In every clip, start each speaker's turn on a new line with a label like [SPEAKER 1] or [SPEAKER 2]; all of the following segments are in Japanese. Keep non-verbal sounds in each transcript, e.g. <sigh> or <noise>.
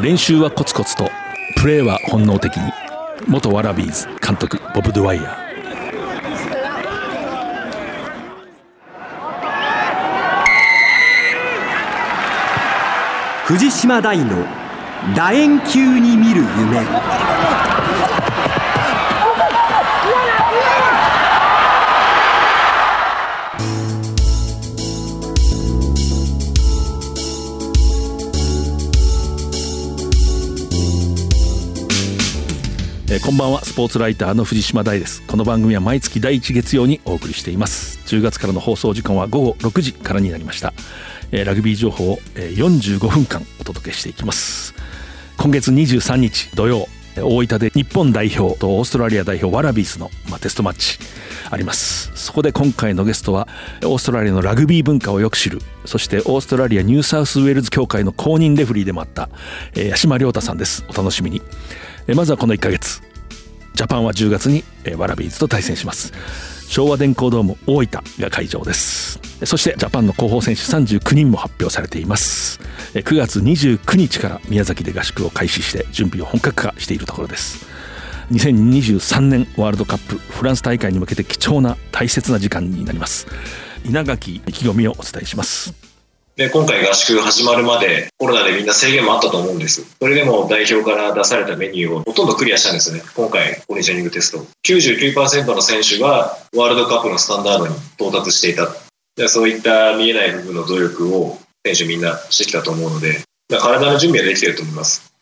[SPEAKER 1] 練習はコツコツとプレーは本能的に。元ワラビーズ監督ボブ・ドゥワイヤー。
[SPEAKER 2] 藤島大の楕円球に見る夢。
[SPEAKER 1] こんばんは。スポーツライターの藤島大です。この番組は毎月第1月曜にお送りしています。10月からの放送時間は午後6時からになりました、ラグビー情報を、えー45分間お届けしていきます。今月23日土曜大分で日本代表とオーストラリア代表ワラビースの、テストマッチあります。そこで今回のゲストはオーストラリアのラグビー文化をよく知るそしてオーストラリアニューサウスウェールズ協会の公認レフリーでもあった、八島亮太さんです。お楽しみに。まずはこの1ヶ月。ジャパンは10月にえーワラビーズと対戦します。昭和電工ドーム大分が会場です。そしてジャパンの候補選手39人も発表されています。え9月29日から宮崎で合宿を開始して準備を本格化しているところです。2023年ワールドカップフランス大会に向けて貴重な大切な時間になります。稲垣意気込みをお伝えします。
[SPEAKER 3] で、今回合宿始まるまでコロナでみんな制限もあったと思うんです。それでも代表から出されたメニューをほとんどクリアしたんですね。今回、コンディショニングテスト。99%の選手がワールドカップのスタンダードに到達していた。でそういった見えない部分の努力を選手みんなしてきたと思うので、体の準備はできていると思います。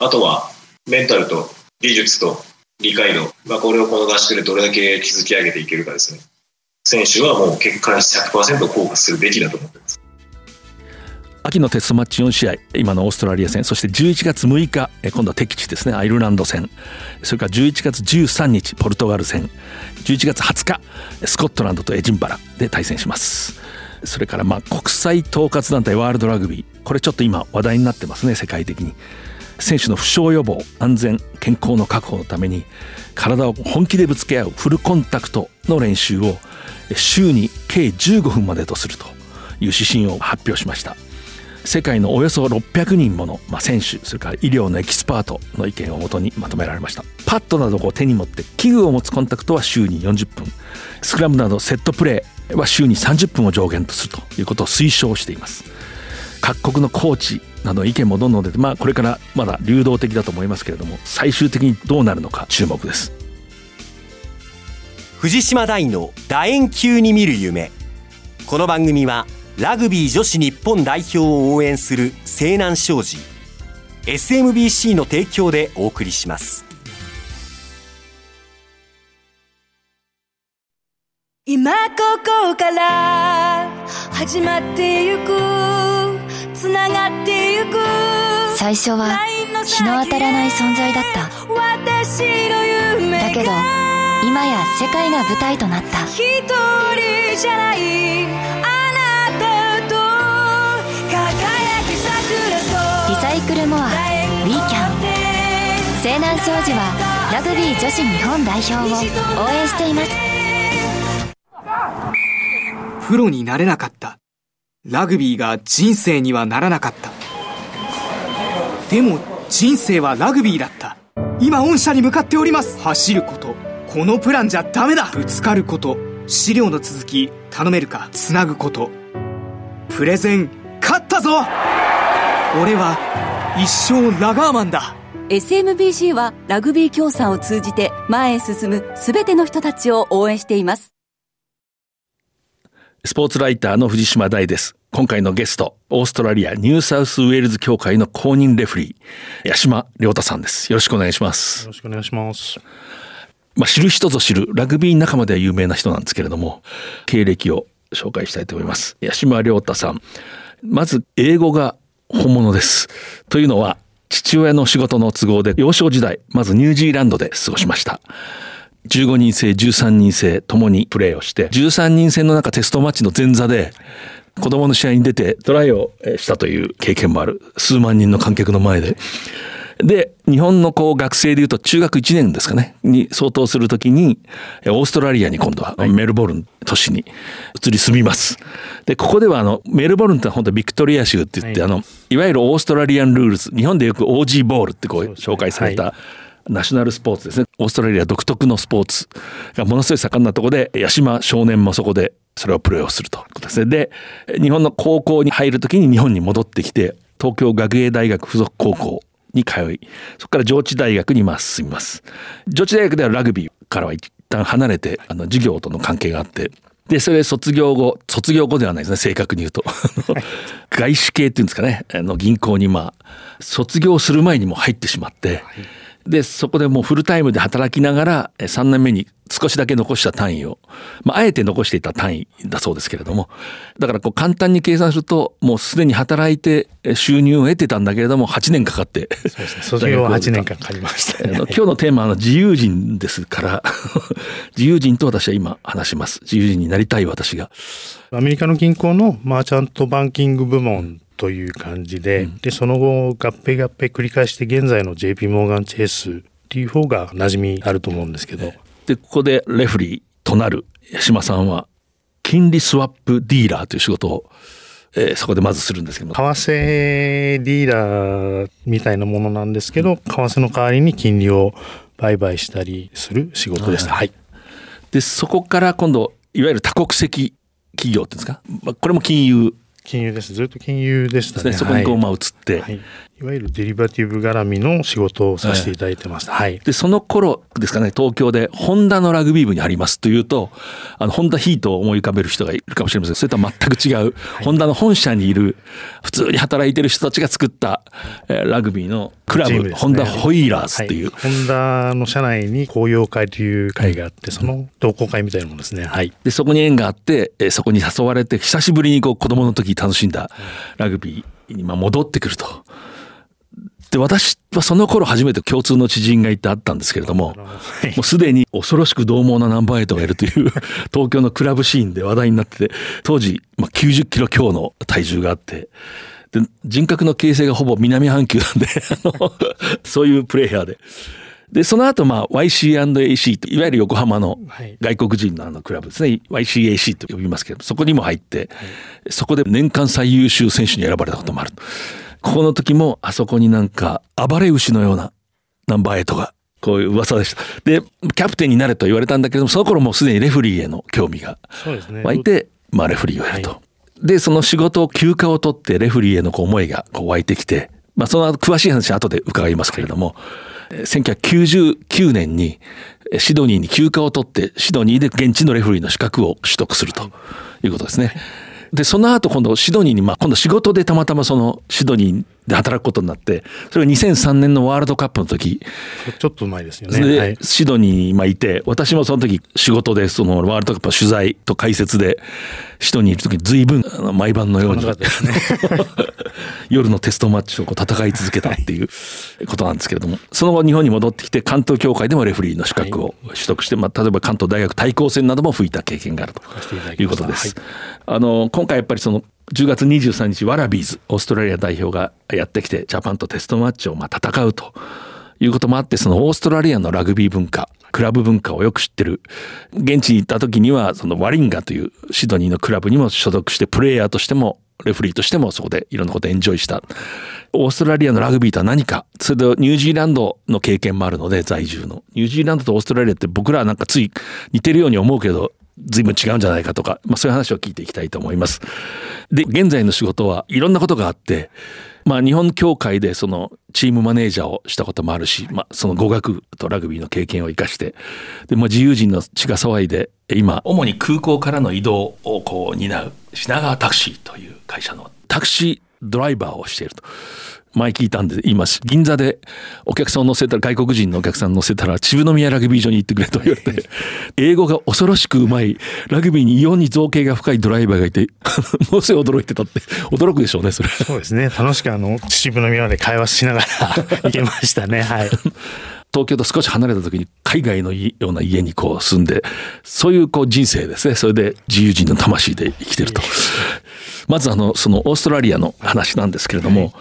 [SPEAKER 3] あとは、メンタルと技術と理解度、まあ、これをこの合宿でどれだけ築き上げていけるかですね。選手はもう結果に100%フォーカスするべきだと思ってます。
[SPEAKER 1] 秋のテストマッチ4試合今のオーストラリア戦そして11月6日今度は敵地ですねアイルランド戦。それから11月13日ポルトガル戦。11月20日スコットランドとエジンバラで対戦します。それからまあ国際統括団体ワールドラグビー。これちょっと今話題になってますね世界的に。選手の負傷予防安全健康の確保のために体を本気でぶつけ合うフルコンタクトの練習を週に計15分までとするという指針を発表しました。世界のおよそ600人もの、まあ、選手それから医療のエキスパートの意見をもとにまとめられました。パッドなどを手に持って器具を持つコンタクトは週に40分。スクラムなどセットプレーは週に30分を上限とするということを推奨しています。各国のコーチなどの意見もどんどん出てまあこれからまだ流動的だと思いますけれども最終的にどうなるのか注目です。
[SPEAKER 2] 藤島大の楕円球に見る夢。この番組はラグビー女子日本代表を応援する西南商事。SMBC の提供でお送りします。
[SPEAKER 4] 今ここから始まってゆくつながってゆく
[SPEAKER 5] 最初は日の当たらない存在だった。
[SPEAKER 4] 私の夢
[SPEAKER 5] だけど今や世界が舞台となった。
[SPEAKER 4] 一人じゃない
[SPEAKER 5] イクルモアウィーキャン西南商事はラグビー女子日本代表を応援しています
[SPEAKER 6] プロになれなかった。ラグビーが人生にはならなかった。でも人生はラグビーだった。今御社に向かっております。走ること。このプランじゃダメだ。ぶつかること。資料の続き、頼めるか。つなぐこと。プレゼン、勝ったぞ俺は一生ラガーマンだ。
[SPEAKER 7] SMBC はラグビー協賛を通じて前へ進むすべての人たちを応援しています。
[SPEAKER 1] スポーツライターの藤島大です。今回のゲスト、オーストラリアニューサウスウェールズ協会の公認レフリー、八島亮太さんです。よろしくお願いします
[SPEAKER 8] よ。ろしくお願いします。
[SPEAKER 1] まあ、知る人ぞ知るラグビー仲間では有名な人なんですけれども、経歴を紹介したいと思います。八島亮太さん。まず、英語が本物です。というのは、父親の仕事の都合で幼少時代、まずニュージーランドで過ごしました。15人制、13人制ともにプレーをして、13人制の中テストマッチの前座で、子供の試合に出てトライをしたという経験もある。数万人の観客の前で。で日本のこう学生でいうと中学1年ですかね。に相当するときにオーストラリアに今度はメルボルン都市に移り住みます。でここではあのメルボルンって本当ビクトリア州って言って、はい、あのいわゆるオーストラリアンルールズ日本でよく OG ボールってこう紹介された、ナショナルスポーツですね。オーストラリア独特のスポーツがものすごい盛んなところで八島少年もそこでそれをプレーをするということですね。で日本の高校に入る時に日本に戻ってきて東京学芸大学附属高校に通いそこから上智大学にま進みます。上智大学ではラグビーからは一旦離れてあの授業との関係があってでそれ卒業後卒業後ではないですね正確に言うと。<laughs> 外資系っていうんですかねあの銀行にまあ卒業する前にも入ってしまって、はいでそこでもうフルタイムで働きながら3年目に少しだけ残した単位を、まあ、あえて残していた単位だそうですけれどもだからこう簡単に計算するともうすでに働いて収入を得てたんだけれども8年かかってそうです
[SPEAKER 8] ね卒業は8年かかりました、ね、
[SPEAKER 1] 今日のテーマは自由人ですから <laughs> 自由人と私は今話します。自由人になりたい私が。
[SPEAKER 8] アメリカの銀行のマーチャントバンキング部門という感じでうん、でその後合併合併繰り返して現在の JP モーガン・チェイスっていう方が馴染みあると思うんですけど。
[SPEAKER 1] でここでレフリーとなる八島さんは金利スワップディーラーという仕事を、えー、そこでまずするんですけど。
[SPEAKER 8] 為替ディーラーみたいなものなんですけど、為替の代わりに金利を売買したりする仕事でした。はい、
[SPEAKER 1] でそこから今度いわゆる多国籍企業っていうんですか、まあ、これも金融
[SPEAKER 8] 金融です。ずっと金融でしたね。
[SPEAKER 1] ねそこにこう、まあ、移って、
[SPEAKER 8] はい、いわゆるデリバティブ絡みの仕事をさせていただいてました。はい。
[SPEAKER 1] で、その頃ですかね、東京で、ホンダのラグビー部にありますというと、あの、ホンダヒートを思い浮かべる人がいるかもしれませんそれとは全く違う、はい、ホンダの本社にいる、普通に働いてる人たちが作った、えー、ラグビーのクラブ、ね、ホンダホイーラーズっていう、
[SPEAKER 8] はい、ホンダの社内に公用会という会があって、その同好会みたいなものですね。はい。
[SPEAKER 1] で、そこに縁があって、えー、そこに誘われて、久しぶりにこう、子供の時楽しんだラグビーにまあ戻ってくると。で私はその頃初めて共通の知人がいてあったんですけれども、もうすでに恐ろしく獰猛なナンバーエイトがいるという <laughs> 東京のクラブシーンで話題になってて当時、まあ、90キロ強の体重があってで人格の形成がほぼ南半球なんで <laughs> そういうプレイヤーで。で、その後、まあ、YC&AC と、いわゆる横浜の外国人のあのクラブですね、はい、YCAC と呼びますけど、そこにも入って、はい、そこで年間最優秀選手に選ばれたこともある。ここの時もあそこになんか暴れ牛のようなナンバーエイトがこういう噂でした。で、キャプテンになれと言われたんだけども、その頃もうすでにレフリーへの興味が湧いて、まあレフリーをやると。はい、で、その仕事を休暇を取ってレフリーへのこう思いがこう湧いてきて、まあその詳しい話は後で伺いますけれども、はい、1999年にシドニーに休暇を取ってシドニーで現地のレフリーの資格を取得するということですね。はいでその後今度シドニーに、まあ、今度仕事でたまたまそのシドニーで働くことになってそれが2003年のワールドカップの時。
[SPEAKER 8] ちょっと前ですよね。
[SPEAKER 1] で、はい、シドニーにいて私もその時仕事でそのワールドカップの取材と解説でシドニーにいる時に随分毎晩のように、ね、<laughs> 夜のテストマッチをこう戦い続けたっていうことなんですけれどもその後日本に戻ってきて関東協会でもレフリーの資格を取得して、まあ、例えば関東大学対抗戦なども吹いた経験があるということです。はい、あの今回やっぱりその10月23日ワラビーズオーストラリア代表がやってきてジャパンとテストマッチをまあ戦うということもあってそのオーストラリアのラグビー文化クラブ文化をよく知ってる現地に行った時にはそのワリンガというシドニーのクラブにも所属してプレイヤーとしてもレフリーとしてもそこでいろんなことエンジョイしたオーストラリアのラグビーとは何かそれでニュージーランドの経験もあるので在住の。ニュージーランドとオーストラリアって僕らはなんかつい似てるように思うけど随分違うんじゃないかとか、まあ、そういう話を聞いていきたいと思います。で現在の仕事はいろんなことがあって、まあ、日本協会でそのチームマネージャーをしたこともあるし、まあ、その語学とラグビーの経験を生かしてで、まあ、自由人の血が騒いで今主に空港からの移動をこう担う品川タクシーという会社のタクシードライバーをしていると。前聞いたんで言います。銀座でお客さんを乗せたら、外国人のお客さん乗せたら、秩父宮ラグビー場に行ってくれと言われて、英語が恐ろしくうまい、ラグビーに異様に造形が深いドライバーがいて、<laughs> ものすごい驚いてたって、驚くでしょうね、それ。
[SPEAKER 8] そうですね。楽しくあの、秩父宮で会話しながら行けましたね。はい。
[SPEAKER 1] 東京と少し離れた時に海外のような家にこう住んでそういうこう人生ですねそれで自由人の魂で生きてるとまずあのそのオーストラリアの話なんですけれども、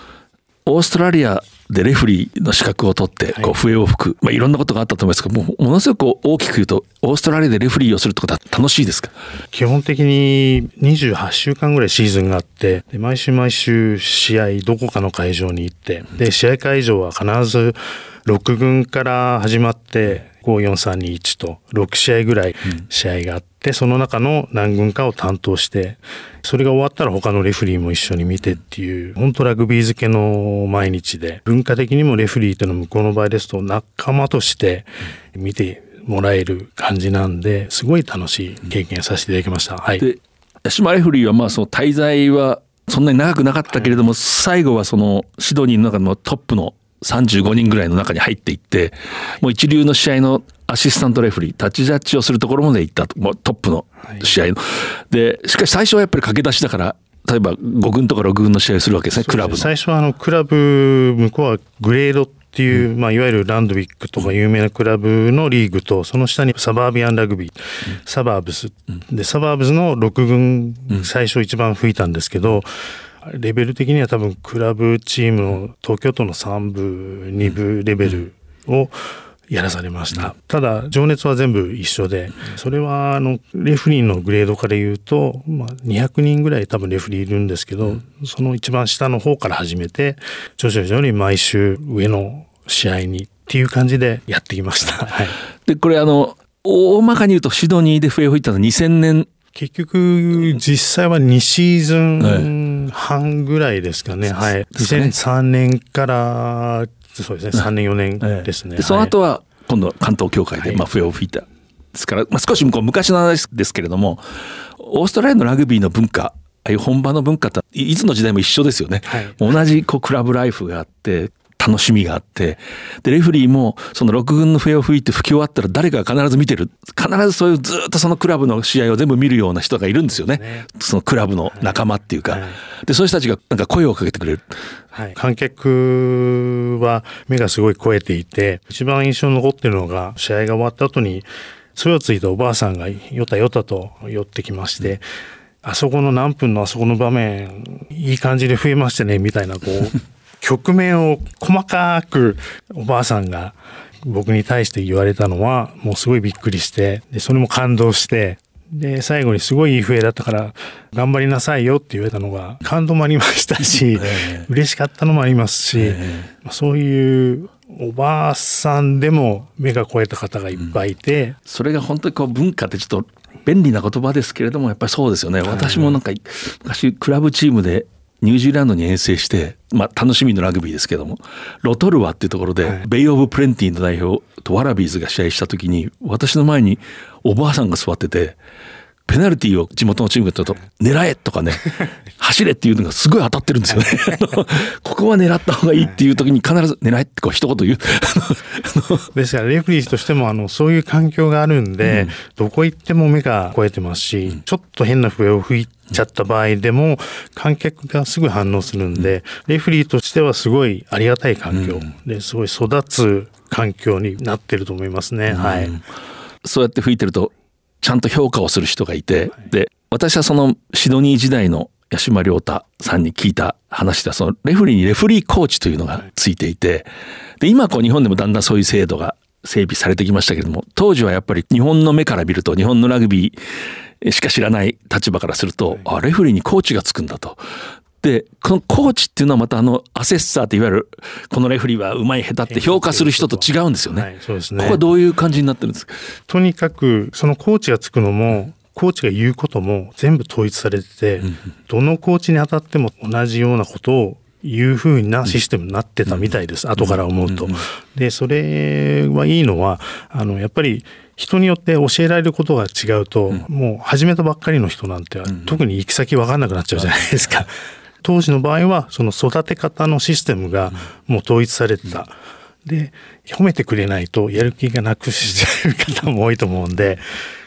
[SPEAKER 1] オーストラリアでレフリーの資格を取ってこう笛を吹く、まあ、いろんなことがあったと思いますけどもものすごく大きく言うとオーストラリアでレフリーをするってことは楽しいですか？
[SPEAKER 8] 基本的に28週間ぐらいシーズンがあってで毎週毎週試合どこかの会場に行ってで試合会場は必ず6軍から始まって54321と6試合ぐらい試合があって、その中の何軍かを担当してそれが終わったら他のレフリーも一緒に見てっていう本当ラグビー漬けの毎日で文化的にもレフリーというのは向こうの場合ですと仲間として見てもらえる感じなんですごい楽しい経験させていただきました。はい、
[SPEAKER 1] で八島レフリーはまあその滞在はそんなに長くなかったけれども、はい、最後はそのシドニーの中のトップの35人ぐらいの中に入っていって、もう一流の試合のアシスタントレフリー、タッチジャッジをするところまで行ったと、もうトップの試合の。で、しかし最初はやっぱり駆け出しだから、例えば5軍とか6軍の試合をするわけですね、クラブ
[SPEAKER 8] 最初はあのクラブ、向こうはグレードっていう、うん、まあ、いわゆるランドウィックとか有名なクラブのリーグと、その下にサバービアンラグビー、うん、サバーブス、で、サバーブスの6軍、最初一番吹いたんですけど、レベル的には多分クラブチームの東京都の3部2部レベルをやらされました、ただ情熱は全部一緒でそれはあのレフリーのグレードから言うと、まあ、200人ぐらい多分レフリーいるんですけど、その一番下の方から始めて徐々に徐々に毎週上の試合にっていう感じでやってきました。はい、
[SPEAKER 1] でこれあの大まかに言うとシドニーで笛を吹いたのは2000年
[SPEAKER 8] 結局、実際は2シーズン半ぐらいですかね。はい。2003年から、そうですね、3年4年ですね。
[SPEAKER 1] その後は、今度関東協会で、まあ、笛を吹いた。ですから、まあ、少しこう昔の話ですけれども、オーストラリアのラグビーの文化、ああいう本場の文化っていつの時代も一緒ですよね。はい、同じこうクラブライフがあって楽しみがあって、で、レフリーも、その6軍の笛を吹いて吹き終わったら誰かが必ず見てる。必ずそういうずっとそのクラブの試合を全部見るような人がいるんですよね。ねそのクラブの仲間っていうか。はいはい、で、そういう人たちがなんか声をかけてくれる。
[SPEAKER 8] はい、観客は目がすごい超えていて、一番印象に残ってるのが、試合が終わった後に、それをついたおばあさんがよたよたと寄ってきまして、うんあそこの何分のあそこの場面、いい感じで増えましたね、みたいな、こう、局面を細かくおばあさんが僕に対して言われたのはもうすごいびっくりしてでそれも感動してで最後にすごいいい笛だったから頑張りなさいよって言われたのが感動もありましたし、えー、嬉しかったのもありますし、えー、そういうおばあさんでも目が超えた方がいっぱいいて、うん、
[SPEAKER 1] それが本当にこう文化ってちょっと便利な言葉ですけれどもやっぱりそうですよね、私もなんか昔クラブチームでニュージーランドに遠征して、まあ、楽しみのラグビーですけどもロトルワっていうところで、はい、ベイ・オブ・プレンティの代表とワラビーズが試合した時に私の前におばあさんが座っててペナルティーを地元のチームが取ると「狙え!」とかね「<laughs> 走れ!」っていうのがすごい当たってるんですよね。<laughs> ここは狙った方がいいっていう時に必ず「狙え!」ってこう一言言う。<laughs>
[SPEAKER 8] ですからレフリーとしてもあのそういう環境があるんで、うん、どこ行っても目が超えてますし、うん、ちょっと変な笛を吹いちゃった場合でも観客がすぐ反応するんで、レフリーとしてはすごいありがたい環境ですごい育つ環境になってると思いますね。はい。
[SPEAKER 1] そうやって吹いてるとちゃんと評価をする人がいて、で私はそのシドニー時代の八島亮太さんに聞いた話ではそのレフリーにレフリーコーチというのがついていてで今こう日本でもだんだんそういう制度が整備されてきましたけれども当時はやっぱり日本の目から見ると日本のラグビーしか知らない立場からすると、あレフリーにコーチがつくんだと。で、このコーチっていうのはまたあのアセッサーっていわゆるこのレフリーはうまい下手って評価する人と違うんですよね。はい、そうですね。ここはどういう感じになってるんですか？
[SPEAKER 8] とにかくそのコーチがつくのも、コーチが言うことも全部統一されてて、どのコーチに当たっても同じようなことをいうふうなシステムになってたみたいです、後から思うと。でそれはいいのはあのやっぱり人によって教えられることが違うと、うん、もう始めたばっかりの人なんて、うん、特に行き先分かんなくなっちゃうじゃないですか。当時の場合はその育て方のシステムがもう統一されてた。で褒めてくれないとやる気がなくしちゃう方も多いと思うんで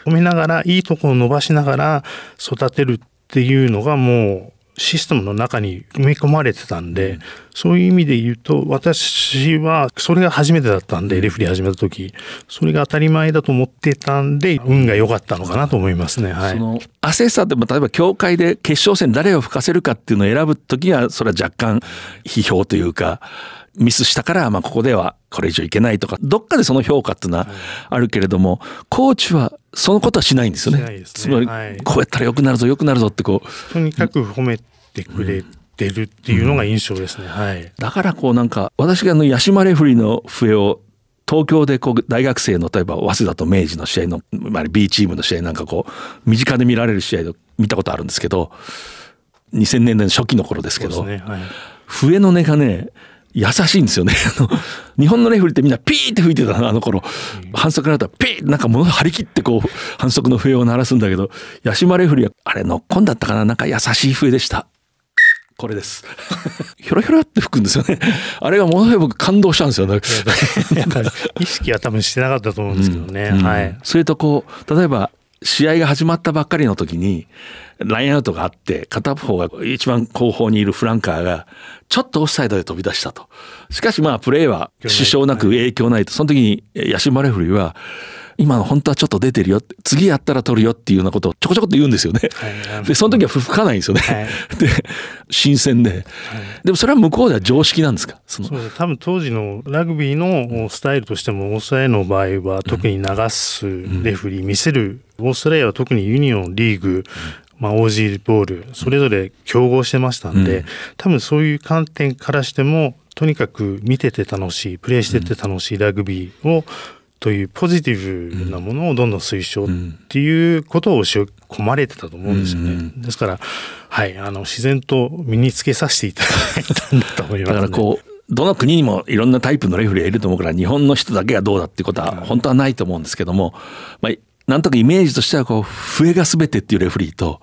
[SPEAKER 8] 褒めながらいいところを伸ばしながら育てるっていうのがもうシステムの中に埋め込まれてたんで、そういう意味で言うと私はそれが初めてだったんでレフリー始めた時それが当たり前だと思ってたんで運が良かったのかなと思いますね。はい、
[SPEAKER 1] そのアセッサーでも例えば協会で決勝戦誰を吹かせるかっていうのを選ぶ時はそれは若干批評というか。ミスしたから、まあ、ここではこれ以上いけないとか、どっかでその評価っていうのはあるけれども、コーチはそのことはしないんですよね。ねつまり、こうやったら良くなるぞ、良くなるぞってこ
[SPEAKER 8] う。とにかく褒めてくれてるっていうのが印象ですね。うん、はい。
[SPEAKER 1] だからこうなんか、私があの、ヤシマレフリの笛を東京でこう大学生の例えば早稲田と明治の試合の、まあ、B チームの試合なんかこう身近で見られる試合を見たことあるんですけど2000年代の初期の頃ですけど、ねはい、笛の音がね優しいんですよね。<laughs> 日本のレフリーってみんなピーって吹いてたな、あの頃。反則になったらピーってなんかもの張り切ってこう、反則の笛を鳴らすんだけど、八島レフリーは、あれノッコンだったかな？なんか優しい笛でした。これです。<laughs> ひょろひょろって吹くんですよね。あれがものすごい僕感動したんですよね。
[SPEAKER 8] 意識は多分してなかったと思うんですけどね。うんうん、はい。
[SPEAKER 1] それとこう、例えば試合が始まったばっかりの時に、ラインアウトがあって、片方が一番後方にいるフランカーが、ちょっとオフサイドで飛び出したと。しかしまあ、プレーは支障なく影響ないと。その時に、ヤシマレフリーは、今の本当はちょっと出てるよ。次やったら取るよっていうようなことをちょこちょこっと言うんですよね。はい、で、その時は吹かないんですよね。はい、で、新鮮で、はい、でもそれは向こうでは常識なんですか？
[SPEAKER 8] そそう多分当時のラグビーのスタイルとしても、オーストラリアの場合は特に流すレフリー、見せる、オーストラリアは特にユニオン、リーグ、まあ、OG ボールそれぞれ競合してましたんで、うん、多分そういう観点からしてもとにかく見てて楽しいプレーしてて楽しいラグビーを、というポジティブなものをどんどん推奨っていうことを教え込まれてたと思うんですよね。うん、ですから、はい、あの自然と身につけさせていただいたんだと思います、ね、
[SPEAKER 1] だからこうどの国にもいろんなタイプのレフリーがいると思うから日本の人だけがどうだっていうことは本当はないと思うんですけども、まあ、なんとかイメージとしてはこう笛が全てっていうレフリーと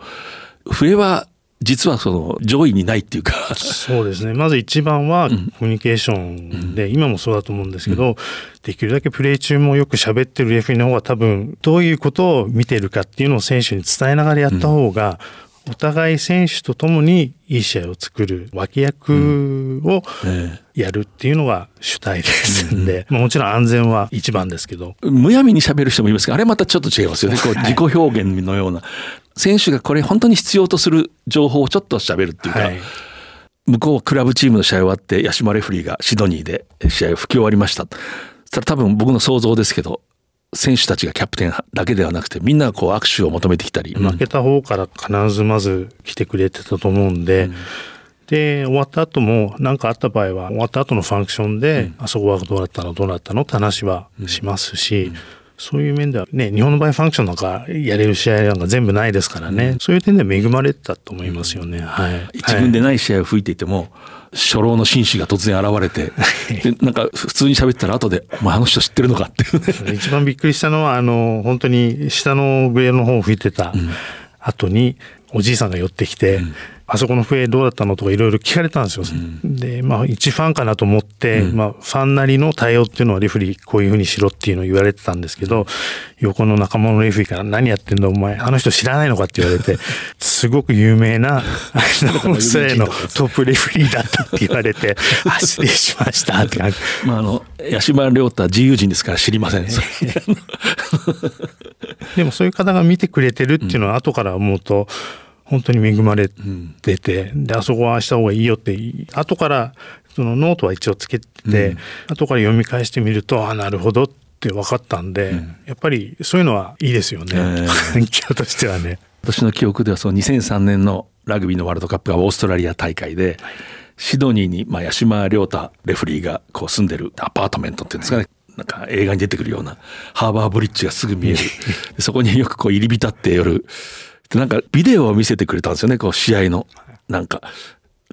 [SPEAKER 1] 笛は実はその上位にないっていうか。
[SPEAKER 8] そうですね。まず一番はコミュニケーションで、うん、今もそうだと思うんですけど、うん、できるだけプレー中もよく喋ってるレフリーの方が多分どういうことを見てるかっていうのを選手に伝えながらやった方が、お互い選手とともにいい試合を作る脇役をやるっていうのが主体ですんで、うん、もちろん安全は一番ですけど。
[SPEAKER 1] むやみに喋る人もいますがあれまたちょっと違いますよね。こう自己表現のような、選手がこれ本当に必要とする情報をちょっと喋るっていうか、はい、向こうはクラブチームの試合終わって八島レフリーがシドニーで試合を吹き終わりました。そしたら多分僕の想像ですけど選手たちがキャプテンだけではなくてみんなこう握手を求めてきたり、
[SPEAKER 8] 負けた方から必ずまず来てくれてたと思うんで、うん、で終わった後も何かあった場合は終わった後のファンクションで、うん、あそこはどうなったの？どうなったの？って話はしますし、うん。そういう面ではね、日本の場合ファンクションなんかやれる試合なんか全部ないですからね、うん、そういう点で恵まれたと思いますよね。はい。
[SPEAKER 1] 一軍でない試合を吹いていても、初老の紳士が突然現れて、でなんか普通に喋ったら後で、お前あの人知ってるのかって。いうね。
[SPEAKER 8] 一番びっくりしたのは、あの、本当に下のグレーの方を吹いてた後に、おじいさんが寄ってきて、うんあそこの笛どうだったのとかいろいろ聞かれたんですよ。うん、で、まあ一ファンかなと思って、うん、まあファンなりの対応っていうのはレフリーこういうふうにしろっていうのを言われてたんですけど、横の仲間のレフリーから何やってんだお前、あの人知らないのかって言われて、すごく有名な、<laughs> あの、スレのトップレフリーだったって言われて、<laughs> あ、失礼しましたって感じ。
[SPEAKER 1] まああの、八島亮太自由人ですから知りません。<laughs>
[SPEAKER 8] でもそういう方が見てくれてるっていうのは後から思うと、本当に恵まれてて、うん、であそこはした方がいいよって後からそのノートは一応つけて、うん、後から読み返してみるとあなるほどって分かったんで、うん、やっぱりそういうのはいいですよね、環境としてはね。
[SPEAKER 1] 私の記憶ではその2003年のラグビーのワールドカップがオーストラリア大会で、はい、シドニーに、まあ、八島亮太レフリーがこう住んでるアパートメントっていうんですかね、なんか映画に出てくるようなハーバーブリッジがすぐ見える。<laughs> そこによくこう入り浸って夜でなんかビデオを見せてくれたんですよねこう試合の。なんか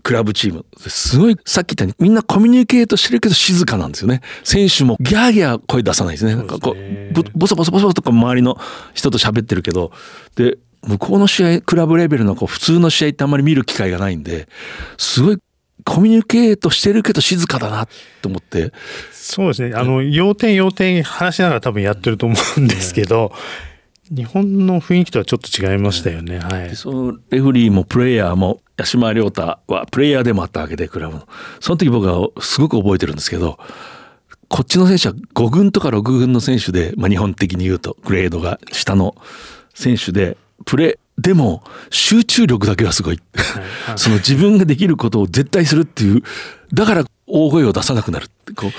[SPEAKER 1] クラブチーム。すごいさっき言ったようにみんなコミュニケートしてるけど静かなんですよね。選手もギャーギャー声出さないですね。なんかこうボソボソボソとか周りの人と喋ってるけど。で向こうの試合クラブレベルのこう普通の試合ってあんまり見る機会がないんですごいコミュニケートしてるけど静かだなと思って。
[SPEAKER 8] そうですね。あの要点要点話しながら多分やってると思うんですけど、日本の雰囲気とはちょっと違いましたよね。はい。
[SPEAKER 1] そのレフリーもプレイヤーも八島亮太はプレイヤーでもあったわけでクラブの。その時僕はすごく覚えてるんですけど、こっちの選手は5軍とか6軍の選手で、まあ、日本的に言うとグレードが下の選手でプレでも集中力だけはすごい、はい、<laughs> その自分ができることを絶対するっていうだから大声を出さなくなるってこう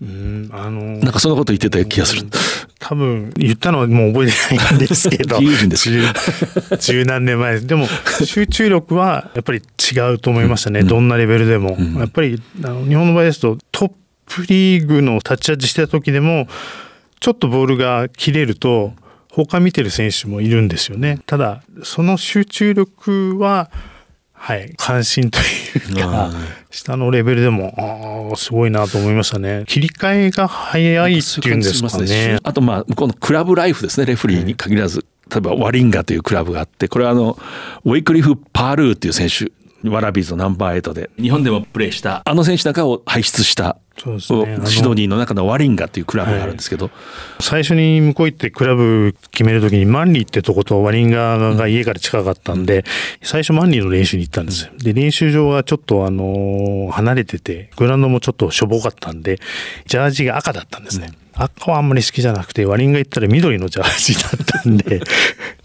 [SPEAKER 1] うんあのー、なんかそんなこと言ってた気がする。
[SPEAKER 8] 多分言ったのはもう覚えてないんですけど。<laughs> 十何年前でも集中力はやっぱり違うと思いましたね。うん、どんなレベルでも。うん、やっぱりあの日本の場合ですとトップリーグのタッチアッチした時でもちょっとボールが切れると他見てる選手もいるんですよね。ただその集中力ははい、関心というか、下のレベルでも、ああ、すごいなと思いましたね。切り替えが早いっていうんですかね。
[SPEAKER 1] あと、まあ、向こうのクラブライフですね、レフリーに限らず。例えば、ワリンガというクラブがあって、これはあの、ウィクリフ・パールーっていう選手、ワラビーズのナンバー8で、日本でもプレーした、あの選手なんかを輩出したそうですね、シドニーの中のワリンガっていうクラブがあるんですけど、はい、
[SPEAKER 8] 最初に向こう行ってクラブ決める時にマンリーってとことワリンガが家から近かったんで、うん、最初マンリーの練習に行ったんです。で練習場はちょっとあの離れててグラウンドもちょっとしょぼかったんでジャージが赤だったんですね。うん。赤はあんまり好きじゃなくて、ワリンガ行ったら緑のジャージだったんで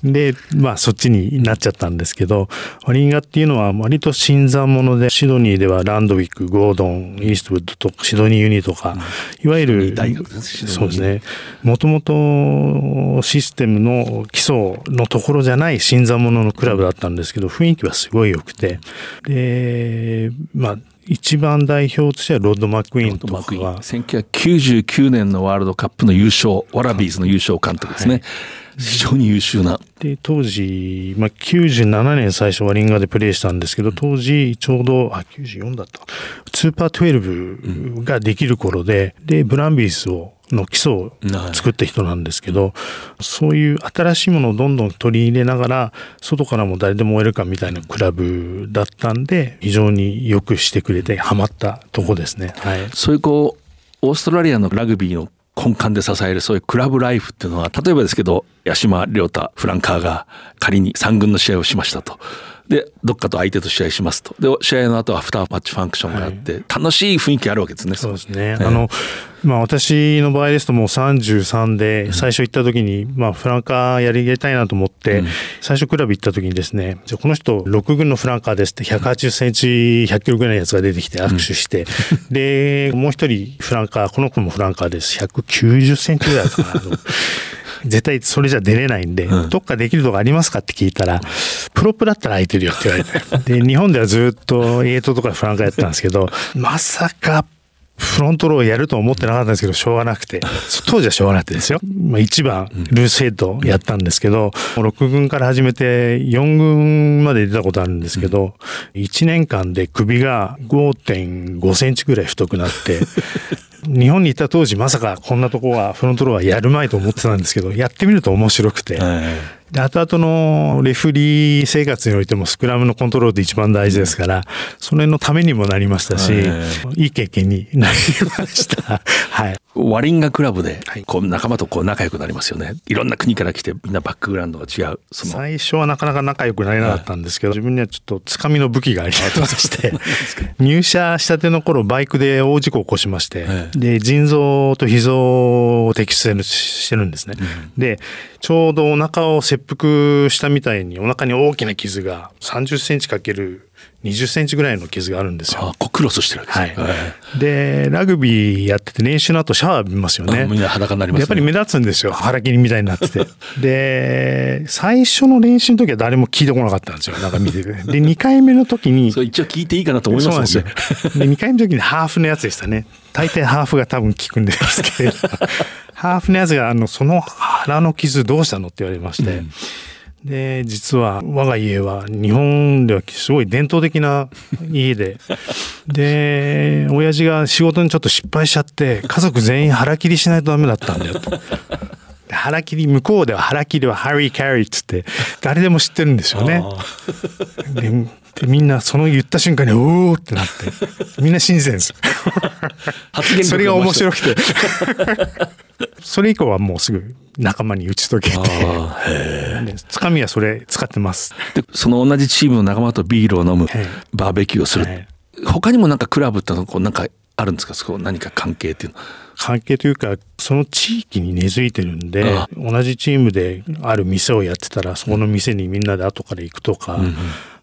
[SPEAKER 8] で、まあそっちになっちゃったんですけど、ワリンガっていうのは割と新参者で、シドニーではランドウィック、ゴードン、イーストウッドとか、シドニーユニとか、いわゆる、そうですね、もともとシステムの基礎のところじゃない新参者のクラブだったんですけど、雰囲気はすごい良くて、で、まあ一番代表としてはロッド・マックイーンとか。は
[SPEAKER 1] 1999年のワールドカップの優勝ワラビーズの優勝監督ですね、はい、非常に優秀な。
[SPEAKER 8] で当時、まあ、97年最初ワリンガでプレーしたんですけど当時ちょうどあ94だったスーパー12ができる頃で、うん、でブランビースをの基礎を作った人なんですけど、そういう新しいものをどんどん取り入れながら外からも誰でも終えるかみたいなクラブだったんで非常によくしてくれてハマったとこですね。はい、
[SPEAKER 1] そういうこうオーストラリアのラグビーの根幹で支えるそういうクラブライフっていうのは例えばですけど八島亮太フランカーが仮に3軍の試合をしましたと。でどっかと相手と試合しますとで試合の後はアフターパッチファンクションがあって、はい、楽しい雰囲気あるわけですね。
[SPEAKER 8] そうですね、あのまあ、私の場合ですともう33で最初行った時に、まあ、フランカーやりたいなと思って、最初クラブ行った時にですね。じゃこの人6軍のフランカーですって180センチ100キロぐらいのやつが出てきて握手して、でもう一人フランカーこの子もフランカーです。190センチぐらいかな。<laughs> 絶対それじゃ出れないんで、うん、どっかできるとこありますかって聞いたら、プロップだったら空いてるよって言われて。で、日本ではずっとエイトとかフランカーやってたんですけど、まさかフロントローやると思ってなかったんですけど、しょうがなくて、<laughs> 当時はしょうがなくてですよ。まあ、1番、ルースヘッドやったんですけど、6軍から始めて4軍まで出たことあるんですけど、1年間で首が5.5センチぐらい太くなって、<laughs> 日本にいた当時まさかこんなとこはフロントローはやるまいと思ってたんですけど、やってみると面白くて、で後々のレフリー生活においてもスクラムのコントロールって一番大事ですから、それのためにもなりましたし、いい経験になりました。<laughs> はい。
[SPEAKER 1] ワリンガクラブでこう仲間とこう仲良くなりますよね。いろんな国から来てみんなバックグラウンドが違う。
[SPEAKER 8] 最初はなかなか仲良くなれなかったんですけど、自分にはちょっとつかみの武器がありまして <laughs> 入社したての頃バイクで大事故を起こしまして、で腎臓と脾臓を摘出してるんですね。でちょうどお腹を切腹したみたいにお腹に大きな傷が30センチかける20センチぐらいの傷があるんですよ。
[SPEAKER 1] あクロスしてるわけ
[SPEAKER 8] ですね。はい、で、ラグビーやってて練習の後シャワー浴びますよね。
[SPEAKER 1] みんな裸になります、ね、
[SPEAKER 8] やっぱり目立つんですよ。腹切りみたいになってて。で、最初の練習の時は誰も聞いてこなかったんですよ。なんか見てて。で、2回目の時に。
[SPEAKER 1] そう、一応聞いていいかなと思います
[SPEAKER 8] よ。で、2回目の時にハーフのやつでしたね。大抵ハーフが多分効くんですけど。ハーフのやつが、あの、その腹の傷どうしたのって言われまして。うんで実は我が家は日本ではすごい伝統的な <laughs> 家でで親父が仕事にちょっと失敗しちゃって家族全員腹切りしないとダメだったんだよと。腹切り向こうでは腹切りはハリー・キャリーっつって誰でも知ってるんですよね。でみんなその言った瞬間におおってなってみんな信じてるんです。それが面白くて。それ以降はもうすぐ仲間に打ち解けてつかみはそれ使ってます。
[SPEAKER 1] えでその同じチームの仲間とビールを飲む
[SPEAKER 8] はい
[SPEAKER 1] バーベキューをする、
[SPEAKER 8] はい
[SPEAKER 1] 他にもなんかクラブってのはこうなんかあるんですか？そこ何か関係っていうの。は
[SPEAKER 8] 関係というかその地域に根付いてるんで
[SPEAKER 1] あ
[SPEAKER 8] 同じチームである店をやってたらそこの店にみんなで後から行くとか、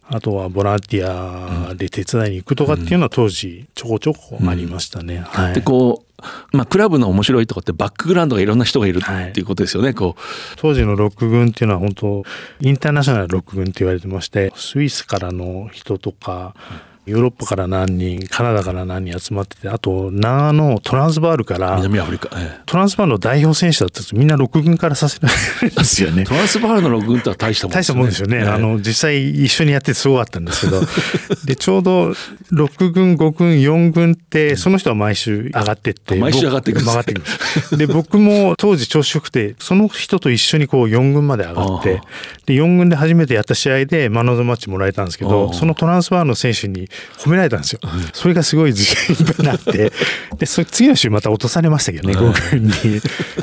[SPEAKER 8] あとはボランティアで手伝いに行くとかっていうのは当時ちょこちょこありましたね。はい。
[SPEAKER 1] でこうまあクラブの面白いとこってバックグラウンドがいろんな人がいる
[SPEAKER 8] はい
[SPEAKER 1] っていうことですよね、こ
[SPEAKER 8] 当時のロック軍っていうのは本当インターナショナルロック軍って言われてましてスイスからの人とかヨーロッパから何人カナダから何人集まっててあと長野トランスバールか
[SPEAKER 1] う
[SPEAKER 8] ら
[SPEAKER 1] 南アフリカ、ええ。
[SPEAKER 8] トランスバールの代表選手だったんですみんなロック軍からさせられですよね。
[SPEAKER 1] ト。ランスバールのログンとは大したもん
[SPEAKER 8] 大したもんですよね。
[SPEAKER 1] ええ。
[SPEAKER 8] あの、実際一緒にやっててすごかったんですけど、で、ちょうど6軍、5軍、4軍って、その人は毎週上がってって。
[SPEAKER 1] 毎週上がっていくんで
[SPEAKER 8] ですで、僕も当時調子よくて、その人と一緒にこう4軍まで上がって
[SPEAKER 1] あ、
[SPEAKER 8] で、4軍で初めてやった試合でマンオブザマッチもらえたんですけ
[SPEAKER 1] あ
[SPEAKER 8] ど、
[SPEAKER 1] あ
[SPEAKER 8] そのトランスファーの選手に褒められたんですよ。それがすごい自信になって、で、そ次の週また落とされましたけどね、5軍に。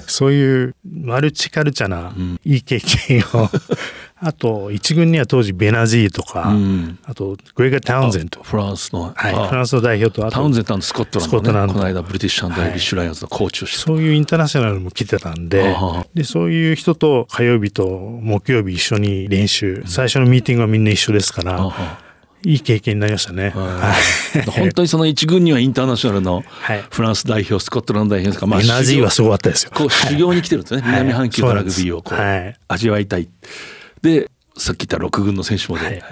[SPEAKER 8] そういうマルチカルチャーないいい経験を、<laughs> あと、一軍には当時ベナジーとか、
[SPEAKER 1] うん。
[SPEAKER 8] あと、グレガー・タウンゼント。
[SPEAKER 1] フランスの、
[SPEAKER 8] はい、
[SPEAKER 1] あ。
[SPEAKER 8] フランスの代表と、あと
[SPEAKER 1] タウンゼントのスコットランド,、ね、
[SPEAKER 8] スコットランド。
[SPEAKER 1] この間ブリティッシュアイリッシュライオンズのコーチをしてた、
[SPEAKER 8] そういうインターナショナルも来てたんでで、そういう人と火曜日と木曜日一緒に練習、最初のミーティングはみんな一緒ですから、
[SPEAKER 1] あ
[SPEAKER 8] いい経験になりましたね。
[SPEAKER 1] あ
[SPEAKER 8] はい。
[SPEAKER 1] 本当にその一軍にはインターナショナルの
[SPEAKER 8] はい。
[SPEAKER 1] フランス代表スコットランド代表ですか、まあ、
[SPEAKER 8] エナジーはすごかったですよ。
[SPEAKER 1] こう修行に来てるんですね、
[SPEAKER 8] はい。
[SPEAKER 1] 南半球のラグビーをこう、
[SPEAKER 8] はい。
[SPEAKER 1] 味わいたい。でさっき言った6軍の選手もで、
[SPEAKER 8] はい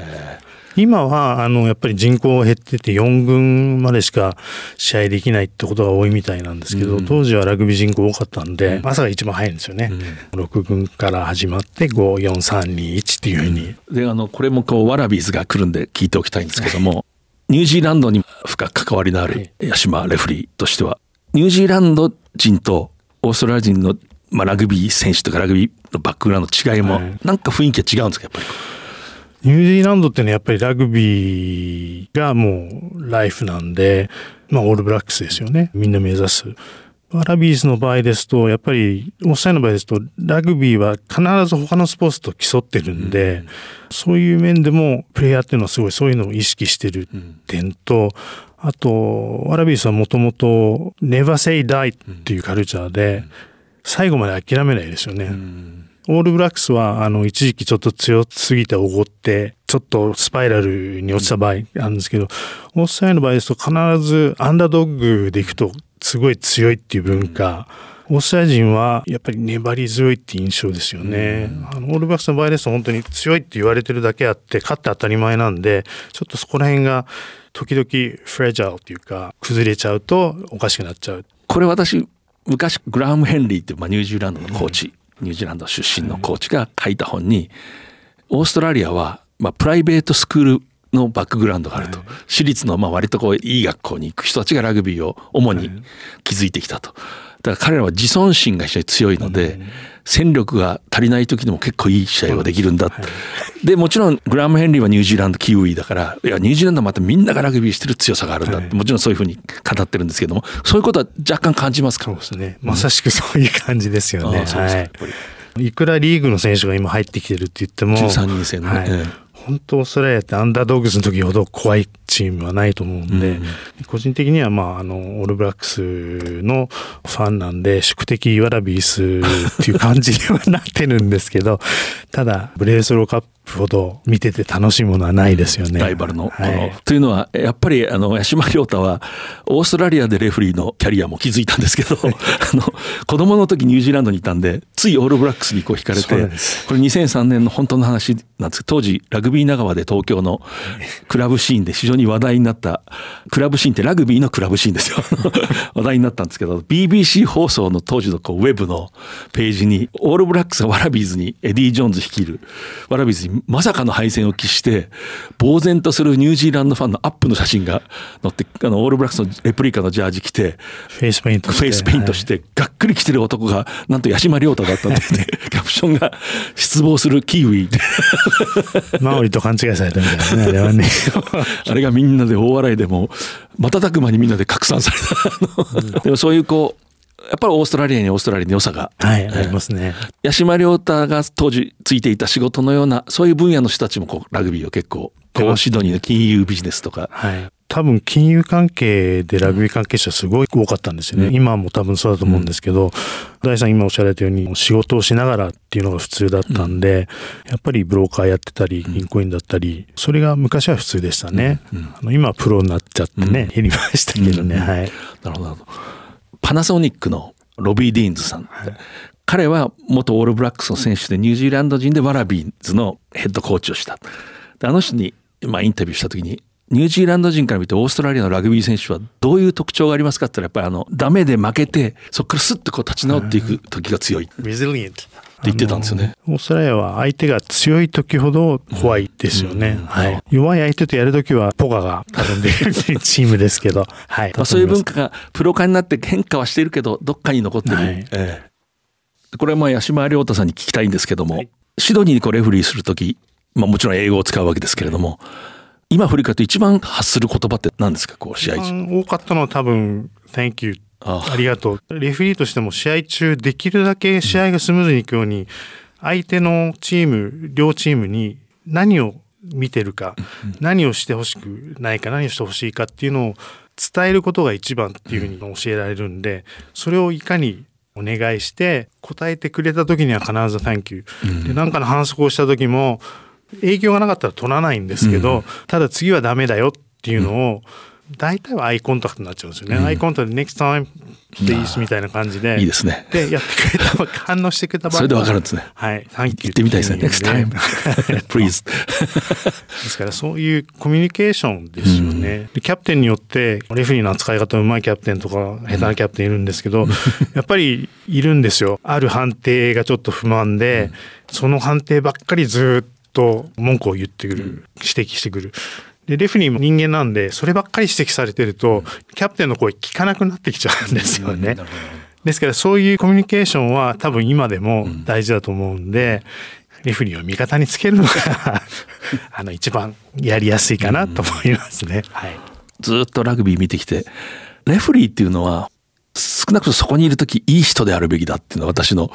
[SPEAKER 8] 今は、あの、やっぱり人口減ってて4軍までしか試合できないってことが多いみたいなんですけど、
[SPEAKER 1] うん。
[SPEAKER 8] 当時はラグビー人口多かったんで、朝が一番早いんですよね。6軍から始まって、5、4、3、2、1っていうふうに。
[SPEAKER 1] であのこれもこうワラビーズが来るんで聞いておきたいんですけども、ニュージーランドに深く関わりのある八島レフリーとしてはニュージーランド人とオーストラリア人の、まあ、ラグビー選手とかラグビーのバックグラウンドの違いも、
[SPEAKER 8] はい。
[SPEAKER 1] なんか雰囲気が違うんですかやっぱり。
[SPEAKER 8] ニュージーランドってね、やっぱりラグビーがもうライフなんで、まあオールブラックスですよね。みんな目指す。ワラビーズの場合ですと、やっぱり、オーストラリアの場合ですと、ラグビーは必ず他のスポーツと競ってるんで、そういう面でも、プレイヤーっていうのはすごいそういうのを意識してる点と、あと、ワラビーズはもともと、never say die っていうカルチャーで、最後まで諦めないですよね。オールブラックスは、あの、一時期ちょっと強すぎておごって、ちょっとスパイラルに落ちた場合あるんですけど、オーストラリアの場合ですと必ずアンダードッグでいくとすごい強いっていう文化、オーストラリア人はやっぱり粘り強いって印象ですよね。あのオールブラックスの場合ですと本当に強いって言われてるだけあって、勝って当たり前なんで、ちょっとそこら辺が時々フレジャーっていうか、崩れちゃうとおかしくなっちゃう。
[SPEAKER 1] これ私昔グラハム・ヘンリーっていう、まあ、ニュージーランドのコーチ、ニュージーランド出身のコーチが書いた本にオーストラリアは、まあ、プライベートスクールのバックグラウンドがあると、私立のまあ割とこういい学校に行く人たちがラグビーを主に築いてきたと。だから彼らは自尊心が非常に強いので、戦力が足りない時でも結構いい試合ができるんだって。で、もちろんグラム・ヘンリーはニュージーランドキウイだから、い。や、ニュージーランドはまたみんながラグビーしてる強さがあるんだって、もちろんそういうふうに語ってるんですけども、そういうことは若干感じますか？
[SPEAKER 8] そうですね。まさしくそういう感じですよね。
[SPEAKER 1] ああそうですか。
[SPEAKER 8] はい。いくらリーグの選手が今入ってきてるって言っても、
[SPEAKER 1] 13人制のね。
[SPEAKER 8] はい。
[SPEAKER 1] ええ
[SPEAKER 8] 本当オーストラリアってアンダードッグスの時ほど怖いチームはないと思うんで、個人的にはまああのオールブラックスのファンなんで宿敵ワラビースっていう感じにはなってるんですけど、ただブレースローカップほど見てて楽しいものはないですよね。
[SPEAKER 1] ライバルの。
[SPEAKER 8] はい
[SPEAKER 1] というのは、やっぱり、あの、八島亮太は、オーストラリアでレフリーのキャリアも築いたんですけど、<laughs> あの、子供の時ニュージーランドにいたんで、ついオールブラックスにこう惹かれてこれ2003年の本当の話なんですけど、当時、ラグビー長川で東京のクラブシーンで非常に話題になった、クラブシーンってラグビーのクラブシーンですよ。<laughs> 話題になったんですけど、BBC 放送の当時のこうウェブのページに、オールブラックスがワラビーズに、エディ・ジョーンズ率いるワラビーズにまさかの敗戦を喫して、呆然とするニュージーランドファンのアップの写真が載って、あの、オールブラックスのレプリカのジャージ着て、
[SPEAKER 8] フェイスペイントして
[SPEAKER 1] フェイスペイントして、がっくり来てる男が、なんと八島亮太だったって言って、キャプションが、失望するキウイ。
[SPEAKER 8] マオリと勘違いされたみたいなね、あれはね。<laughs>
[SPEAKER 1] あれがみんなで大笑いでも、瞬く間にみんなで拡散された。でもそういうこう、やっぱりオーストラリアにオーストラリアの良さが、
[SPEAKER 8] はい、ありますね。
[SPEAKER 1] 八島亮太が当時ついていた仕事のようなそういう分野の人たちもこうラグビーを結構こうシドニーの金融ビジネスとか、
[SPEAKER 8] はい、多分金融関係でラグビー関係者すごい多かったんですよね、うん、今も多分そうだと思うんですけど、うん、大さん今おっしゃられたように仕事をしながらっていうのが普通だったんで、うん、やっぱりブローカーやってたり銀行員だったりそれが昔は普通でしたね、あの今はプロになっちゃってね、減りましたけどね、はい。
[SPEAKER 1] なるほどパナソニックのロビー・ディーンズさん、はい、彼は元オールブラックスの選手でニュージーランド人でワラビーズのヘッドコーチをした。あの人にまあ、インタビューした時にニュージーランド人から見てオーストラリアのラグビー選手はどういう特徴がありますかって言ったらやっぱりあのダメで負けてそこからスッとこう立ち直っていく時が強い。言ってたんですよね。
[SPEAKER 8] オーストラリアは相手が強い時ほど怖いですよね。はい。弱い相手とやる時はポガが多分できるチームですけど、<laughs> はい。
[SPEAKER 1] まあ、そういう文化がプロ化になって変化はしているけどどっかに残ってる。はい、ええ、これはまあ八島亮太さんに聞きたいんですけども、はい、シドニーにこうレフリーする時、まあもちろん英語を使うわけですけれども。今振り返って一番発する言葉って何ですか？こう試合中。
[SPEAKER 8] 多かったのは多分 Thank you ありがとう。レフリーとしても試合中できるだけ試合がスムーズにいくように、相手のチーム、両チームに何を見てるか、何をしてほしくないか、何をしてほしいかっていうのを伝えることが一番っていうふうに教えられるんで、それをいかにお願いして答えてくれた時には必ず Thank you。で、なんかの反則をした時も、影響がなかったら取らないんですけど、うん、ただ次はダメだよっていうのを、大体はアイコンタクトになっちゃうんですよね。うん、アイコンタクトで next time please みたいな感じで。
[SPEAKER 1] いいですね。
[SPEAKER 8] で、やってくれた、反応してくれた
[SPEAKER 1] 場合それでわかるんですね。
[SPEAKER 8] はい。
[SPEAKER 1] 言ってみたいですね。next time <laughs> please
[SPEAKER 8] ですからそういうコミュニケーションですよね。うん、キャプテンによってレフェリーの扱い方うまいキャプテンとか下手なキャプテンいるんですけど、やっぱりいるんですよ。ある判定がちょっと不満で、その判定ばっかりずっと文句を言ってくる、指摘してくる。で、レフリーも人間なんで、そればっかり指摘されてると、キャプテンの声聞かなくなってきちゃうんですよね。ですから、そういうコミュニケーションは多分今でも大事だと思うんで、レフリーを味方につけるのが <laughs> あの、一番やりやすいかなと思いますね。はい。
[SPEAKER 1] ずっとラグビー見てきて、レフリーっていうのは、少なくともそこにいる時いい人であるべきだっていうのは私の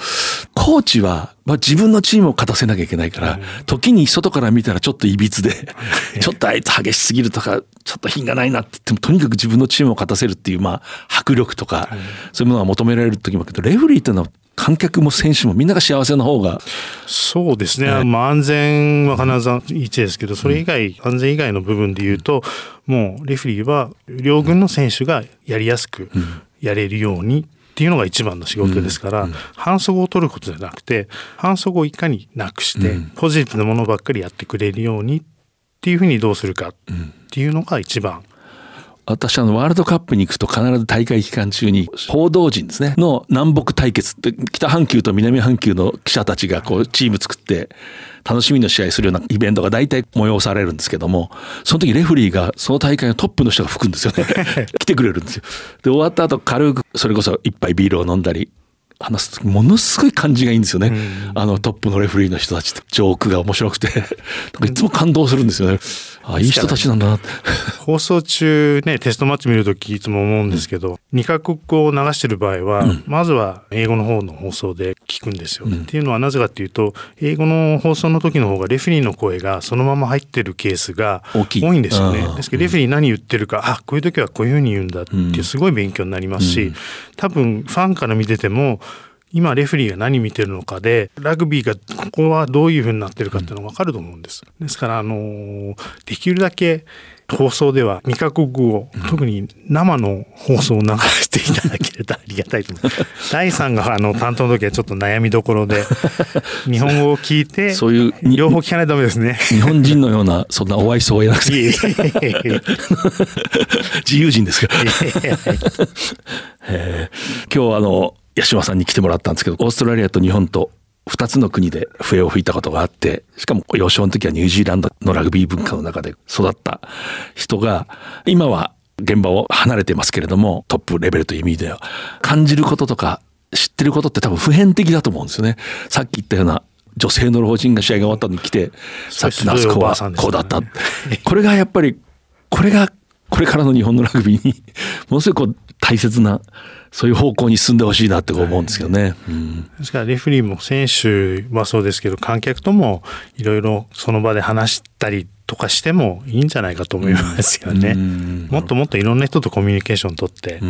[SPEAKER 1] コーチは、まあ、自分のチームを勝たせなきゃいけないから、時に外から見たらちょっといびつで、<laughs> ちょっとあいつ激しすぎるとか、ちょっと品がないなって言っても、とにかく自分のチームを勝たせるっていう、まあ、迫力とか、そういうものが求められる時もあるけど、レフリーっていうのは観客も選手もみんなが幸せの方が
[SPEAKER 8] そうですね、えー、まあ、安全は必ず一ですけどそれ以外、うん、安全以外の部分で言うともうレフリーは両軍の選手がやりやすくやれるようにっていうのが一番の仕事ですから、うん。うん、反則を取ることじゃなくて反則をいかになくして、ポジティブなものばっかりやってくれるようにっていうふうにどうするかっていうのが一番
[SPEAKER 1] 私あのワールドカップに行くと必ず大会期間中に報道陣ですね。の南北対決って北半球と南半球の記者たちがこうチーム作って楽しみの試合するようなイベントが大体催されるんですけどもその時レフリーがその大会のトップの人が吹くんですよね。<laughs> 来てくれるんですよ。で終わった後軽くそれこそ一杯ビールを飲んだり話す時ものすごい感じがいいんですよね、うん、あのトップのレフリーの人たちってジョークが面白くて。<laughs> いつも感動するんですよね。あいい人たちなんだな。<laughs>
[SPEAKER 8] 放送中ねテストマッチ見るときいつも思うんですけど、うん、2カ国語を流してる場合は、うん、まずは英語の方の放送で聞くんですよ、うん、っていうのはなぜかっていうと英語の放送の時の方がレフェリーの声がそのまま入ってるケースが多いんですよね。ですけどレフェリー何言ってるか、あこういう時はこういうふうに言うんだってすごい勉強になりますし、多分ファンから見てても今レフリーが何見てるのかでラグビーがここはどういうふうになってるかっていうのが分かると思うんです。ですからあのできるだけ放送では味覚語を、特に生の放送を流していただけるとありがたいと思います。<laughs> 第3があの担当の時はちょっと悩みどころで、<laughs> 日本語を聞いて、そういう、両方聞かないとダメですね。
[SPEAKER 1] 日本人のような、そんなお愛想を得なくて。<laughs> 自由人ですから。今日あの、八島さんに来てもらったんですけどオーストラリアと日本と2つの国で笛を吹いたことがあってしかも幼少の時はニュージーランドのラグビー文化の中で育った人が今は現場を離れてますけれどもトップレベルという意味では感じることとか知ってることって多分普遍的だと思うんですよね。さっき言ったような女性の老人が試合が終わったのに来てさっきのあそこはこうだった。これがやっぱりこれがこれからの日本のラグビーにものすごいこう大切なそういう方向に進んでほしいなって思うんですけどね。うん
[SPEAKER 8] ですからレフェリーも選手はそうですけど観客ともいろいろその場で話したりとかしてもいいんじゃないかと思いますよね。もっともっといろんな人とコミュニケーション取って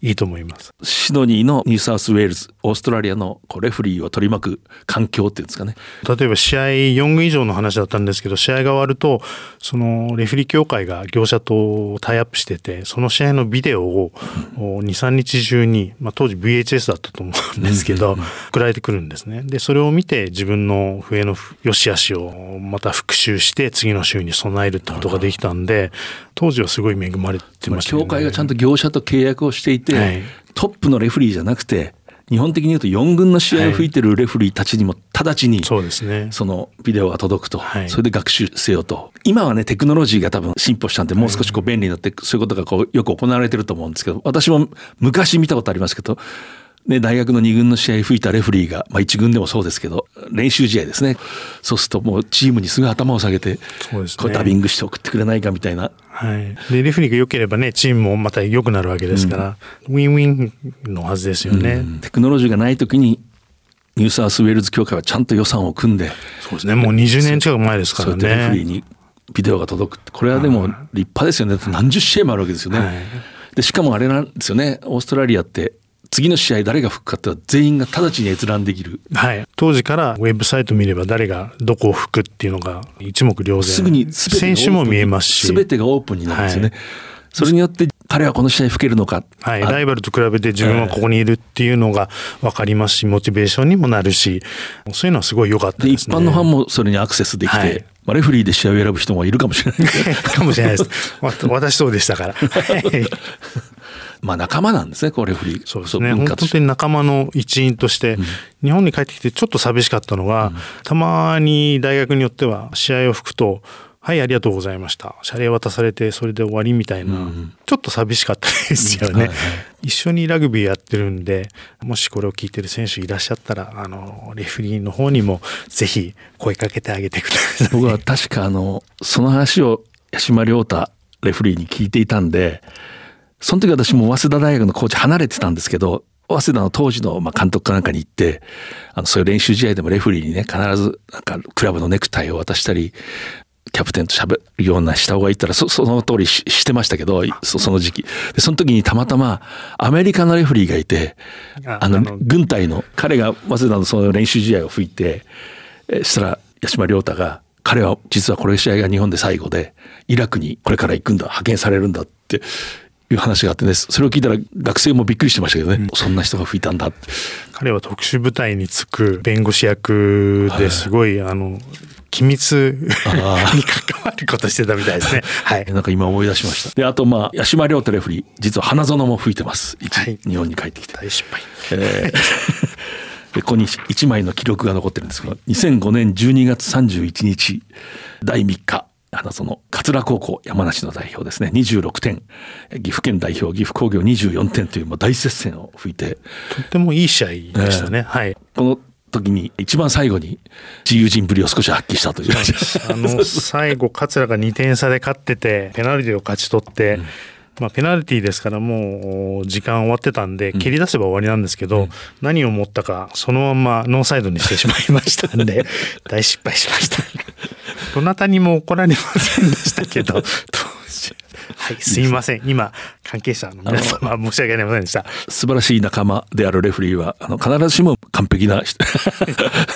[SPEAKER 8] いいと思います。
[SPEAKER 1] シドニーのニューサウスウェールズオーストラリアのこうレフェリーを取り巻く環境っていうんですかね。
[SPEAKER 8] 例えば試合4軍以上の話だったんですけど試合が終わるとそのレフェリー協会が業者とタイアップしててその試合のビデオを23日中に、まあ、当時 VHS だったと思うんですけど送られてくるんですね。でそれを見て自分の笛の良し悪しをまた復習して次の週に備えるってことができたんで当時はすごい恵まれてました
[SPEAKER 1] ね。協会がちゃんと業者と契約をしていて、はい、トップのレフリーじゃなくて日本的に言うと4軍の試合を吹いてるレフリーたちにも直ちに
[SPEAKER 8] そうですね。
[SPEAKER 1] そのビデオが届くと、それで学習せよと。今はねテクノロジーが多分進歩したんでもう少しこう便利になってそういうことがこうよく行われてると思うんですけど私も昔見たことありますけどね、大学の2軍の試合吹いたレフリーが、まあ、1軍でもそうですけど練習試合ですね。そうするともうチームにすぐ頭を下げてそうです、ね、こうダビングして送ってくれないかみたいな。
[SPEAKER 8] はい、でレフリーが良ければねチームもまた良くなるわけですから、うん、ウィンウィンのはずですよね、うん、
[SPEAKER 1] テクノロジーがない時にニューサウスウェールズ協会はちゃんと予算を組んで。
[SPEAKER 8] そうですね。もう20年近く前ですからね。
[SPEAKER 1] レフリーにビデオが届く。これはでも立派ですよね。何十試合もあるわけですよね、はい、でしかもあれなんですよね。オーストラリアって次の試合誰が吹くかって全員が直ちに閲覧できる、
[SPEAKER 8] はい、当時からウェブサイト見れば誰がどこを吹くっていうのが一目瞭然。
[SPEAKER 1] すぐに
[SPEAKER 8] 選手も見えますし。
[SPEAKER 1] 全てがオープンになるんですよね、はい、それによって彼はこの試合吹けるのか、
[SPEAKER 8] はい、ライバルと比べて自分はここにいるっていうのが分かりますしモチベーションにもなるしそういうのはすごい良かったです
[SPEAKER 1] ね。一般のファンもそれにアクセスできて、はい。まあ、レフリーで試合を選ぶ人もいるかもしれない。<laughs>
[SPEAKER 8] かもしれないです。私そうでしたから。<laughs>
[SPEAKER 1] まあ仲間なんですね、これフリー。
[SPEAKER 8] そうですね。本当に仲間の一員として、うん、日本に帰ってきてちょっと寂しかったのが、うん、たまに大学によっては試合を吹くと、はい、ありがとうございました。謝礼渡されて、それで終わりみたいな、うん、ちょっと寂しかったですよね、はいはい。一緒にラグビーやってるんで、もしこれを聞いてる選手いらっしゃったら、あの、レフリーの方にもぜひ声かけてあげてください。
[SPEAKER 1] 僕は確かあの、その話を八島亮太レフリーに聞いていたんで、その時私も早稲田大学のコーチ離れてたんですけど、早稲田の当時のまあ監督かなんかに行って、あの、そういう練習試合でもレフリーにね、必ずなんかクラブのネクタイを渡したり、キャプテンと喋るようなした方がいいったらそその通りししてましたけどそその時期。でその時にたまたまアメリカのレフリーがいてあの軍隊の彼が早稲田のその練習試合を吹いてえしたら八島亮太が彼は実はこれ試合が日本で最後でイラクにこれから行くんだ派遣されるんだっていう話があってねそれを聞いたら学生もびっくりしてましたけどね、うん、そんな人が吹いたんだ
[SPEAKER 8] 彼は特殊部隊につく弁護士役ですごい、はい、あの機密に関わることしてたみたいですね。<laughs> はい。
[SPEAKER 1] なんか今思い出しました。で、あとまあ、八島亮太レフリー、実は花園も吹いてます。はい、日本に帰ってきて。
[SPEAKER 8] 大失敗。えー、<laughs>
[SPEAKER 1] でここに1枚の記録が残ってるんですけど、2005年12月31日、第3日、花園桂高校山梨の代表ですね26点岐阜県代表岐阜工業24点という大接戦を吹いて
[SPEAKER 8] とってもいい試合でしたね、えー、はい
[SPEAKER 1] この時に一番最後に自由人ぶりを少し発揮したという。
[SPEAKER 8] あの最後桂が2点差で勝っててペナルティを勝ち取って、うん。まあ、ペナルティーですからもう時間終わってたんで蹴り出せば終わりなんですけど、うん、何を思ったかそのままノーサイドにしてしまいましたんで <laughs> 大失敗しました。どなたにも怒られませんでしたけど <laughs> はい、すみません。今、関係者の皆様、申し訳ありませんでした。
[SPEAKER 1] 素晴らしい仲間であるレフリーは、あの、必ずしも完璧な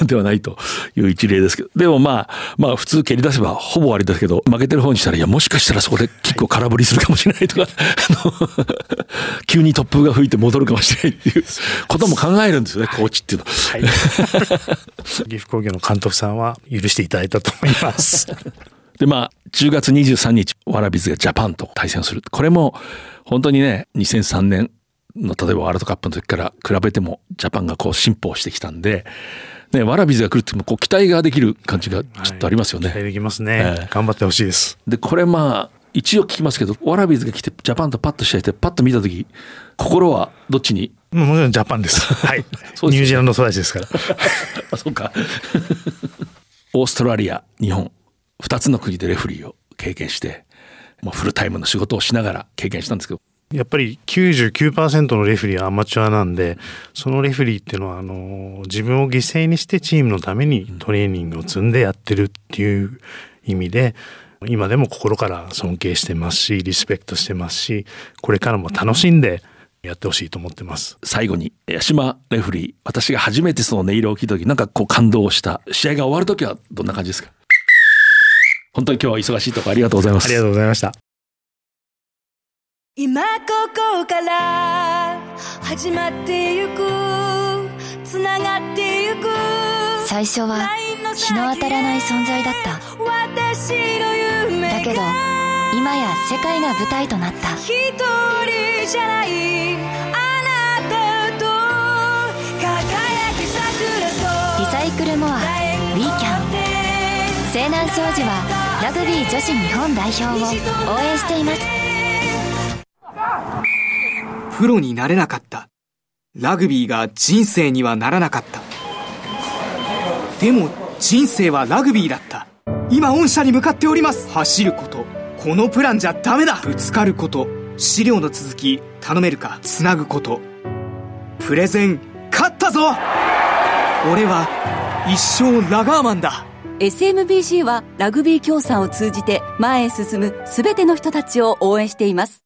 [SPEAKER 1] ではないという一例ですけど、でもまあ、まあ、普通蹴り出せばほぼありだけど、負けてる方にしたら、いや、もしかしたらそこでキックを空振りするかもしれないとか、<laughs> 急に突風が吹いて戻るかもしれないっていうことも考えるんですよね、コーチっていうのは。はい、<laughs>
[SPEAKER 8] 岐阜工業の監督さんは許していただいたと思います。
[SPEAKER 1] でまあ10月23日ワラビズがジャパンと対戦するこれも本当にね2003年の例えばワールドカップの時から比べてもジャパンがこう進歩してきたんで、ね、ワラビズが来るってもこう期待ができる感じがちょっとありますよね。はい、
[SPEAKER 8] 期待できますね、えー、頑張ってほしいです。
[SPEAKER 1] でこれまあ一応聞きますけどワラビーズが来てジャパンとパッと試合してパッと見た時心はどっちに？
[SPEAKER 8] もちろんジャパンです。<laughs> はい。ね、ニュージーランド育ちですから。<laughs>
[SPEAKER 1] あそうか。<laughs> オーストラリア日本2つの国でレフリーを経験して、もうフルタイムの仕事をしながら経験したんですけど、
[SPEAKER 8] やっぱり99%のレフェリーはアマチュアなんでそのレフェリーっていうのはあの自分を犠牲にしてチームのためにトレーニングを積んでやってるっていう意味で今でも心から尊敬してますしリスペクトしてますしこれからも楽しんでやってほしいと思ってます。
[SPEAKER 1] 最後に八島レフリー私が初めてその音色を聞いた時なんかこう感動した。試合が終わる時はどんな感じですか？本当に今日は忙しいとこありがとうございます。
[SPEAKER 8] ありがとうございました。
[SPEAKER 4] 今ここから始まってゆくつながってゆく
[SPEAKER 5] 最初は日の当たらない存在だった。
[SPEAKER 4] 私の夢
[SPEAKER 5] だけど今や世界が舞台となった。
[SPEAKER 4] 一人じゃないあなたと輝き桜
[SPEAKER 5] リサイクルモアウィーキャン西南商事はラグビー女子日本代表を応援しています。
[SPEAKER 6] プロになれなかった。ラグビーが人生にはならなかった。でも人生はラグビーだった。今御社に向かっております。走ること。このプランじゃダメだ。ぶつかること。資料の続き。頼めるか。つなぐこと。プレゼン。勝ったぞ。俺は一生ラガーマンだ。
[SPEAKER 7] SMBC はラグビー協賛を通じて前へ進む全ての人たちを応援しています。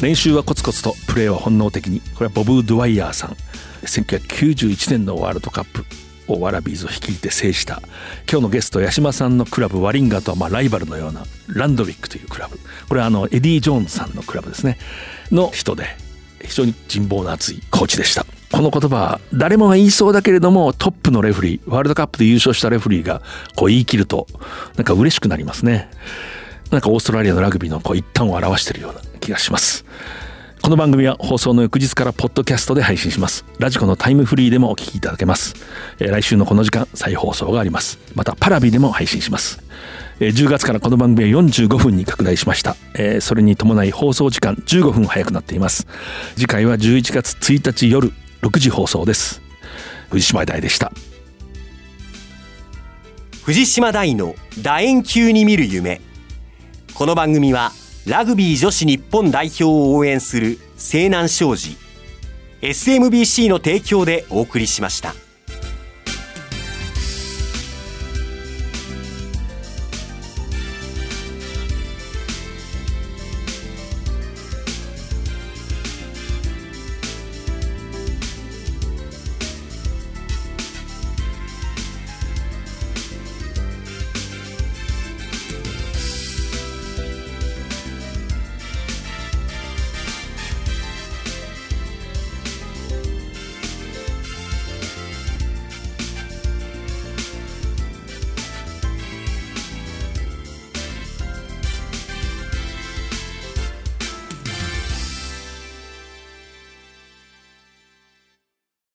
[SPEAKER 1] 練習はコツコツとプレーは本能的に。これはボブ・ドワイヤーさん。1991年のワールドカップ。をワラビーズを率いて制した。今日のゲスト八島さんのクラブワリンガとはまあライバルのようなランドウィックというクラブ。これはあのエディ・ジョーンズさんのクラブですね。の人で非常に人望の厚いコーチでした。この言葉は誰もが言いそうだけれどもトップのレフリーワールドカップで優勝したレフリーがこう言い切るとなんか嬉しくなりますね。なんかオーストラリアのラグビーのこう一端を表しているような気がします。この番組は放送の翌日からポッドキャストで配信します。ラジコのタイムフリーでもお聞きいただけます、えー来週のこの時間再放送があります。またパラビでも配信します。えー10月からこの番組は45分に拡大しました、えーそれに伴い放送時間15分早くなっています。次回は11月1日夜6時放送です。藤島大でした。
[SPEAKER 2] 藤島大の楕円球に見る夢。この番組はラグビー女子日本代表を応援する西南商事 SMBC の提供でお送りしました。